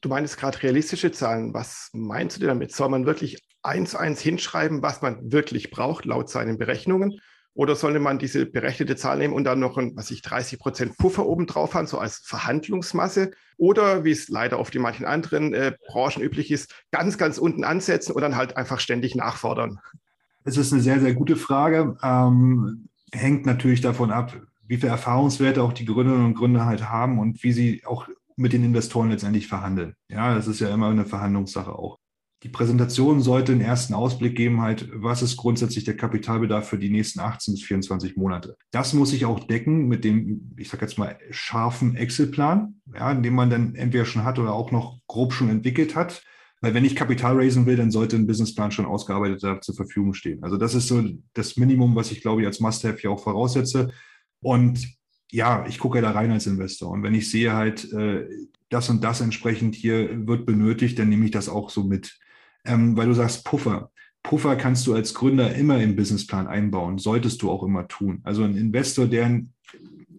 Du meinst gerade realistische Zahlen. Was meinst du damit? Soll man wirklich eins eins hinschreiben, was man wirklich braucht, laut seinen Berechnungen? Oder sollte man diese berechnete Zahl nehmen und dann noch ein, was ich, 30 Prozent Puffer oben drauf haben, so als Verhandlungsmasse? Oder, wie es leider oft in manchen anderen äh, Branchen üblich ist, ganz, ganz unten ansetzen und dann halt einfach ständig nachfordern? Es ist eine sehr, sehr gute Frage. Ähm, hängt natürlich davon ab, wie viele Erfahrungswerte auch die Gründerinnen und Gründer halt haben und wie sie auch mit den Investoren letztendlich verhandeln. Ja, das ist ja immer eine Verhandlungssache auch. Die Präsentation sollte einen ersten Ausblick geben, halt, was ist grundsätzlich der Kapitalbedarf für die nächsten 18 bis 24 Monate. Das muss ich auch decken mit dem, ich sage jetzt mal, scharfen Excel-Plan, ja, den man dann entweder schon hat oder auch noch grob schon entwickelt hat. Weil wenn ich Kapital raisen will, dann sollte ein Businessplan schon ausgearbeitet zur Verfügung stehen. Also das ist so das Minimum, was ich glaube ich als Must-Have hier auch voraussetze. Und ja, ich gucke da rein als Investor. Und wenn ich sehe halt, äh, das und das entsprechend hier wird benötigt, dann nehme ich das auch so mit. Ähm, weil du sagst Puffer. Puffer kannst du als Gründer immer im Businessplan einbauen, solltest du auch immer tun. Also ein Investor, der einen,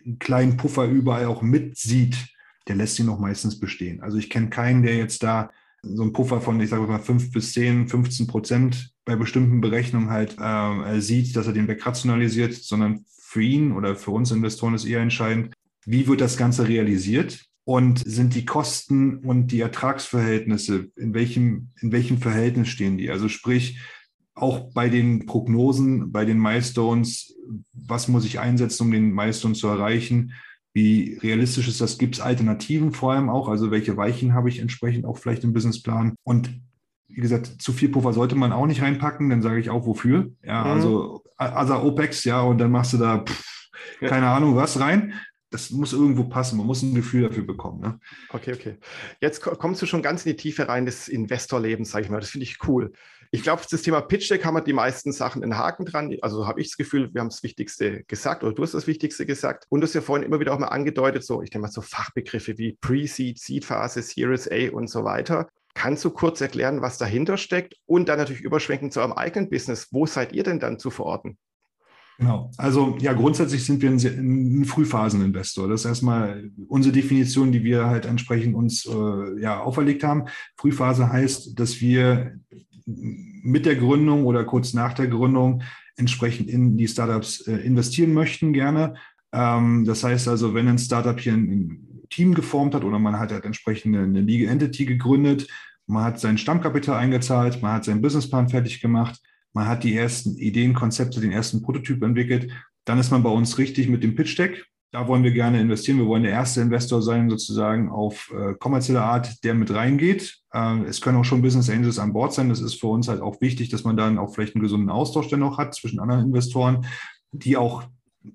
einen kleinen Puffer überall auch mitsieht, der lässt ihn noch meistens bestehen. Also ich kenne keinen, der jetzt da so einen Puffer von, ich sage mal, fünf bis zehn, 15 Prozent bei bestimmten Berechnungen halt äh, sieht, dass er den wegrationalisiert, sondern für ihn oder für uns Investoren ist eher entscheidend, wie wird das Ganze realisiert und sind die Kosten und die Ertragsverhältnisse, in welchem, in welchem Verhältnis stehen die? Also sprich, auch bei den Prognosen, bei den Milestones, was muss ich einsetzen, um den Milestone zu erreichen? Wie realistisch ist das? Gibt es Alternativen vor allem auch? Also welche Weichen habe ich entsprechend auch vielleicht im Businessplan? Und wie gesagt, zu viel Puffer sollte man auch nicht reinpacken, dann sage ich auch wofür. Ja, mhm. also, also OPEX, ja, und dann machst du da, pff, keine Ahnung, was rein. Das muss irgendwo passen. Man muss ein Gefühl dafür bekommen. Ne? Okay, okay. Jetzt kommst du schon ganz in die Tiefe rein des Investorlebens, sage ich mal. Das finde ich cool. Ich glaube, das Thema Pitch Deck haben wir die meisten Sachen in Haken dran. Also habe ich das Gefühl, wir haben das Wichtigste gesagt oder du hast das Wichtigste gesagt. Und du hast ja vorhin immer wieder auch mal angedeutet, so ich denke mal so Fachbegriffe wie Pre-Seed, Seed-Phase, Series A und so weiter. Kannst du kurz erklären, was dahinter steckt und dann natürlich überschwenken zu eurem eigenen Business? Wo seid ihr denn dann zu verorten? Genau. Also ja, grundsätzlich sind wir ein, ein Frühphaseninvestor. Das ist erstmal unsere Definition, die wir halt entsprechend uns äh, ja, auferlegt haben. Frühphase heißt, dass wir mit der Gründung oder kurz nach der Gründung entsprechend in die Startups äh, investieren möchten gerne. Ähm, das heißt also, wenn ein Startup hier ein, Team geformt hat oder man hat halt entsprechend eine, eine Legal Entity gegründet, man hat sein Stammkapital eingezahlt, man hat seinen Businessplan fertig gemacht, man hat die ersten Ideen, Konzepte, den ersten Prototyp entwickelt, dann ist man bei uns richtig mit dem Pitch Deck. Da wollen wir gerne investieren. Wir wollen der erste Investor sein, sozusagen auf äh, kommerzielle Art, der mit reingeht. Äh, es können auch schon Business Angels an Bord sein. Das ist für uns halt auch wichtig, dass man dann auch vielleicht einen gesunden Austausch dennoch hat zwischen anderen Investoren, die auch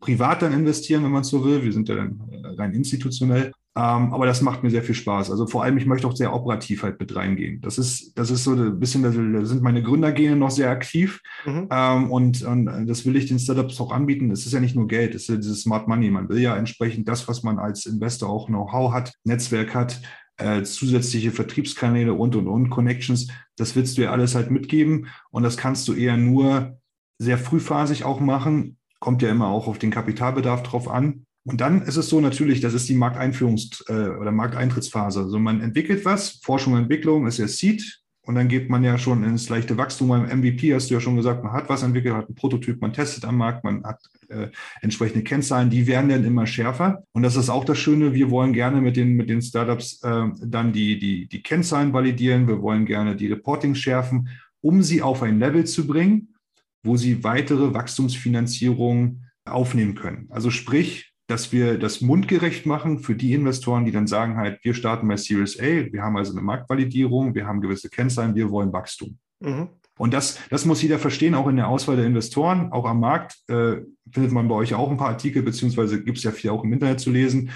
privat dann investieren, wenn man so will. Wir sind ja dann rein institutionell. Ähm, aber das macht mir sehr viel Spaß. Also vor allem, ich möchte auch sehr operativ halt mit reingehen. Das ist, das ist so ein bisschen, da sind meine Gründergene noch sehr aktiv. Mhm. Ähm, und, und das will ich den Startups auch anbieten. Es ist ja nicht nur Geld, es ist ja dieses Smart Money. Man will ja entsprechend das, was man als Investor auch Know-how hat, Netzwerk hat, äh, zusätzliche Vertriebskanäle und, und, und, Connections. Das willst du ja alles halt mitgeben. Und das kannst du eher nur sehr frühphasig auch machen. Kommt ja immer auch auf den Kapitalbedarf drauf an. Und dann ist es so natürlich, das ist die Markteinführungs- äh, oder Markteintrittsphase. Also man entwickelt was, Forschung und Entwicklung ist ja Seed und dann geht man ja schon ins leichte Wachstum. Beim MVP hast du ja schon gesagt, man hat was entwickelt, hat einen Prototyp, man testet am Markt, man hat äh, entsprechende Kennzahlen, die werden dann immer schärfer. Und das ist auch das Schöne, wir wollen gerne mit den, mit den Startups äh, dann die, die, die Kennzahlen validieren, wir wollen gerne die Reporting schärfen, um sie auf ein Level zu bringen, wo sie weitere Wachstumsfinanzierung aufnehmen können. Also sprich, dass wir das mundgerecht machen für die Investoren, die dann sagen halt, wir starten bei Series A, wir haben also eine Marktvalidierung, wir haben gewisse Kennzahlen, wir wollen Wachstum. Mhm. Und das, das muss jeder verstehen, auch in der Auswahl der Investoren, auch am Markt. Äh, findet man bei euch auch ein paar Artikel, beziehungsweise gibt es ja viel auch im Internet zu lesen,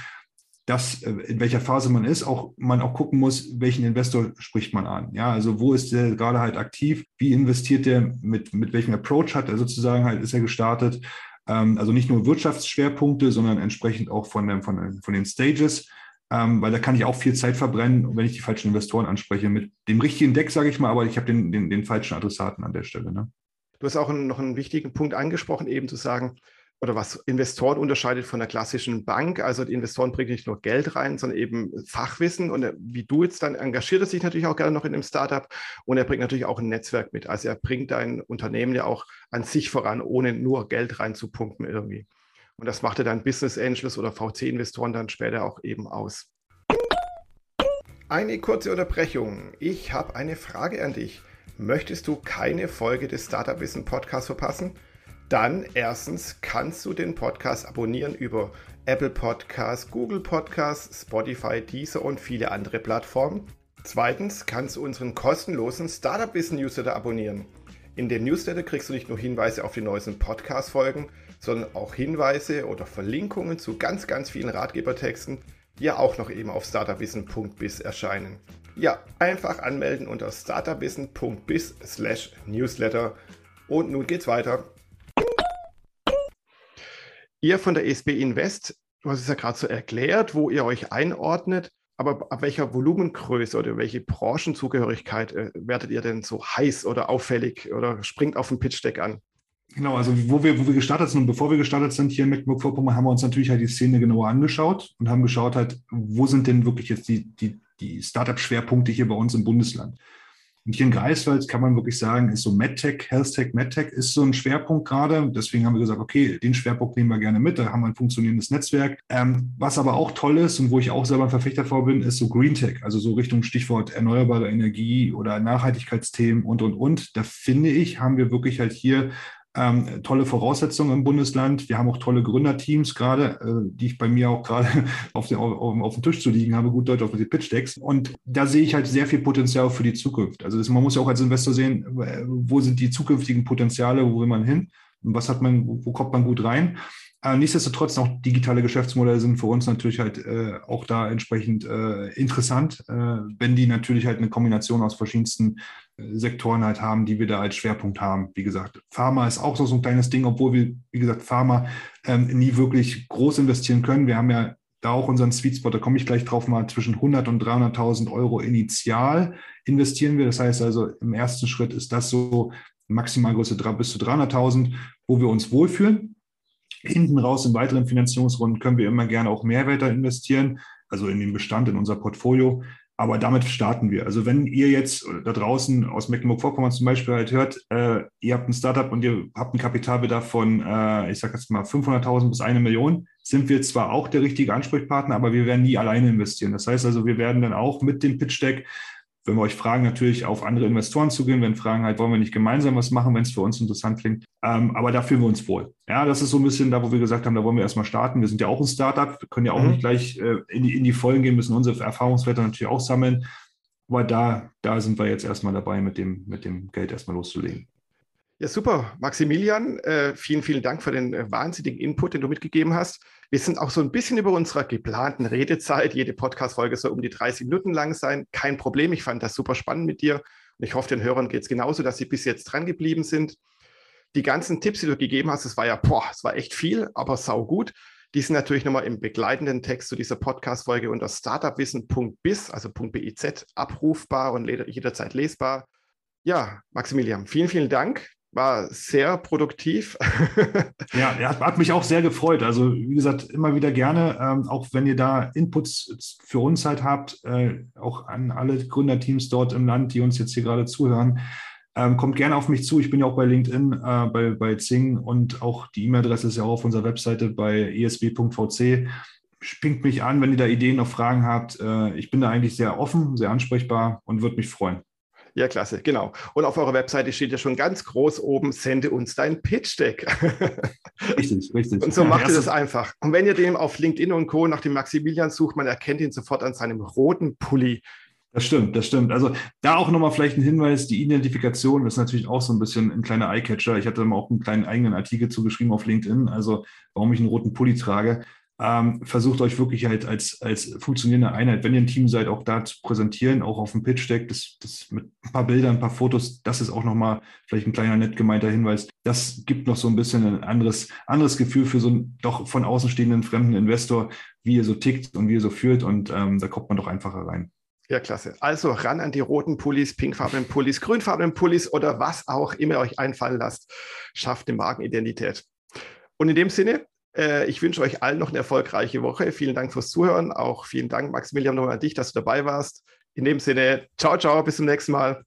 dass äh, in welcher Phase man ist, auch man auch gucken muss, welchen Investor spricht man an. Ja, also wo ist der gerade halt aktiv? Wie investiert der? Mit, mit welchem Approach hat er sozusagen halt, ist er gestartet? Ähm, also nicht nur Wirtschaftsschwerpunkte, sondern entsprechend auch von, den, von, von den Stages, ähm, weil da kann ich auch viel Zeit verbrennen, wenn ich die falschen Investoren anspreche. Mit dem richtigen Deck, sage ich mal, aber ich habe den, den, den falschen Adressaten an der Stelle. Ne? Du hast auch noch einen wichtigen Punkt angesprochen, eben zu sagen, oder was Investoren unterscheidet von der klassischen Bank. Also die Investoren bringen nicht nur Geld rein, sondern eben Fachwissen. Und wie du jetzt dann engagiert er sich natürlich auch gerne noch in einem Startup und er bringt natürlich auch ein Netzwerk mit. Also er bringt dein Unternehmen ja auch an sich voran, ohne nur Geld reinzupumpen irgendwie. Und das macht er dann Business Angels oder VC-Investoren dann später auch eben aus. Eine kurze Unterbrechung. Ich habe eine Frage an dich. Möchtest du keine Folge des Startup Wissen Podcasts verpassen? Dann erstens kannst du den Podcast abonnieren über Apple Podcasts, Google Podcasts, Spotify, Deezer und viele andere Plattformen. Zweitens kannst du unseren kostenlosen Startup Wissen Newsletter abonnieren. In dem Newsletter kriegst du nicht nur Hinweise auf die neuesten Podcast-Folgen, sondern auch Hinweise oder Verlinkungen zu ganz, ganz vielen Ratgebertexten, die ja auch noch eben auf startupwissen.biz erscheinen. Ja, einfach anmelden unter startupwissen.biz slash newsletter. Und nun geht's weiter. Ihr von der SB Invest, du hast es ja gerade so erklärt, wo ihr euch einordnet, aber ab welcher Volumengröße oder welche Branchenzugehörigkeit äh, werdet ihr denn so heiß oder auffällig oder springt auf den Pitch-Deck an? Genau, also wo wir, wo wir gestartet sind und bevor wir gestartet sind hier in Mecklenburg-Vorpommern, haben wir uns natürlich halt die Szene genauer angeschaut und haben geschaut halt, wo sind denn wirklich jetzt die, die, die Startup-Schwerpunkte hier bei uns im Bundesland. Und hier in Greifswald kann man wirklich sagen, ist so MedTech, HealthTech, MedTech ist so ein Schwerpunkt gerade. Deswegen haben wir gesagt, okay, den Schwerpunkt nehmen wir gerne mit. Da haben wir ein funktionierendes Netzwerk. Ähm, was aber auch toll ist und wo ich auch selber ein Verfechter vor bin, ist so GreenTech, also so Richtung Stichwort erneuerbare Energie oder Nachhaltigkeitsthemen und, und, und. Da finde ich, haben wir wirklich halt hier ähm, tolle Voraussetzungen im Bundesland. Wir haben auch tolle Gründerteams gerade, äh, die ich bei mir auch gerade auf, auf, auf, dem Tisch zu liegen habe, gut Deutsch auf die Pitch-Decks. Und da sehe ich halt sehr viel Potenzial für die Zukunft. Also das, man muss ja auch als Investor sehen, wo sind die zukünftigen Potenziale, wo will man hin? Und was hat man, wo kommt man gut rein? Äh, nichtsdestotrotz auch digitale Geschäftsmodelle sind für uns natürlich halt äh, auch da entsprechend äh, interessant, äh, wenn die natürlich halt eine Kombination aus verschiedensten äh, Sektoren halt haben, die wir da als Schwerpunkt haben. Wie gesagt, Pharma ist auch so, ein kleines Ding, obwohl wir, wie gesagt, Pharma ähm, nie wirklich groß investieren können. Wir haben ja da auch unseren Sweet Spot, da komme ich gleich drauf mal, zwischen 100 und 300.000 Euro initial investieren wir. Das heißt also, im ersten Schritt ist das so Maximalgröße bis zu 300.000 wo wir uns wohlfühlen. Hinten raus in weiteren Finanzierungsrunden können wir immer gerne auch Mehrwerte investieren, also in den Bestand, in unser Portfolio. Aber damit starten wir. Also wenn ihr jetzt da draußen aus Mecklenburg-Vorpommern zum Beispiel halt hört, äh, ihr habt ein Startup und ihr habt einen Kapitalbedarf von, äh, ich sage jetzt mal 500.000 bis eine Million, sind wir zwar auch der richtige Ansprechpartner, aber wir werden nie alleine investieren. Das heißt also, wir werden dann auch mit dem Pitch Deck wenn wir euch fragen, natürlich auf andere Investoren zu gehen, wenn Fragen halt, wollen wir nicht gemeinsam was machen, wenn es für uns interessant klingt. Ähm, aber da fühlen wir uns wohl. Ja, das ist so ein bisschen da, wo wir gesagt haben, da wollen wir erstmal starten. Wir sind ja auch ein Startup, wir können ja auch mhm. nicht gleich äh, in, die, in die Vollen gehen, müssen unsere Erfahrungswerte natürlich auch sammeln. Aber da, da sind wir jetzt erstmal dabei, mit dem, mit dem Geld erstmal loszulegen. Ja, super. Maximilian, äh, vielen, vielen Dank für den äh, wahnsinnigen Input, den du mitgegeben hast. Wir sind auch so ein bisschen über unserer geplanten Redezeit. Jede Podcast-Folge soll um die 30 Minuten lang sein. Kein Problem. Ich fand das super spannend mit dir. Und ich hoffe, den Hörern geht es genauso, dass sie bis jetzt dran geblieben sind. Die ganzen Tipps, die du gegeben hast, das war ja, boah, es war echt viel, aber sau gut. Die sind natürlich nochmal im begleitenden Text zu dieser Podcast-Folge unter startupwissen.biz, also .biz, abrufbar und jederzeit lesbar. Ja, Maximilian, vielen, vielen Dank war sehr produktiv. ja, hat, hat, mich auch sehr gefreut. Also, wie gesagt, immer wieder gerne, ähm, auch wenn ihr da Inputs für uns halt habt, äh, auch an alle Gründerteams dort im Land, die uns jetzt hier gerade zuhören. Ähm, kommt gerne auf mich zu. Ich bin ja auch bei LinkedIn, äh, bei, bei Zing und auch die E-Mail-Adresse ist ja auch auf unserer Webseite bei esb.vc. Spingt mich an, wenn ihr da Ideen noch Fragen habt. Äh, ich bin da eigentlich sehr offen, sehr ansprechbar und würde mich freuen. Ja, klasse, genau. Und auf eurer Webseite steht ja schon ganz groß oben, sende uns dein Pitch-Deck. Richtig, richtig. Und so macht ihr das einfach. Und wenn ihr dem auf LinkedIn und Co. nach dem Maximilian sucht, man erkennt ihn sofort an seinem roten Pulli. Das stimmt, das stimmt. Also da auch nochmal vielleicht ein Hinweis, die Identifikation ist natürlich auch so ein bisschen ein kleiner Eyecatcher. Ich hatte mal auch einen kleinen eigenen Artikel zugeschrieben auf LinkedIn, also warum ich einen roten Pulli trage ähm, versucht euch wirklich halt als, als funktionierende Einheit, wenn ihr ein Team seid, auch da zu präsentieren, auch auf dem Pitch-Deck, das, das mit ein paar Bildern, ein paar Fotos, das ist auch nochmal vielleicht ein kleiner nett gemeinter Hinweis. Das gibt noch so ein bisschen ein anderes, anderes Gefühl für so einen doch von außen stehenden fremden Investor, wie ihr so tickt und wie ihr so führt und ähm, da kommt man doch einfacher rein. Ja, klasse. Also ran an die roten Pullis, pinkfarbenen Pullis, grünfarbenen Pullis oder was auch immer euch einfallen lasst. Schafft eine Markenidentität. Und in dem Sinne, ich wünsche euch allen noch eine erfolgreiche Woche. Vielen Dank fürs Zuhören. Auch vielen Dank, Maximilian, nochmal an dich, dass du dabei warst. In dem Sinne, ciao, ciao, bis zum nächsten Mal.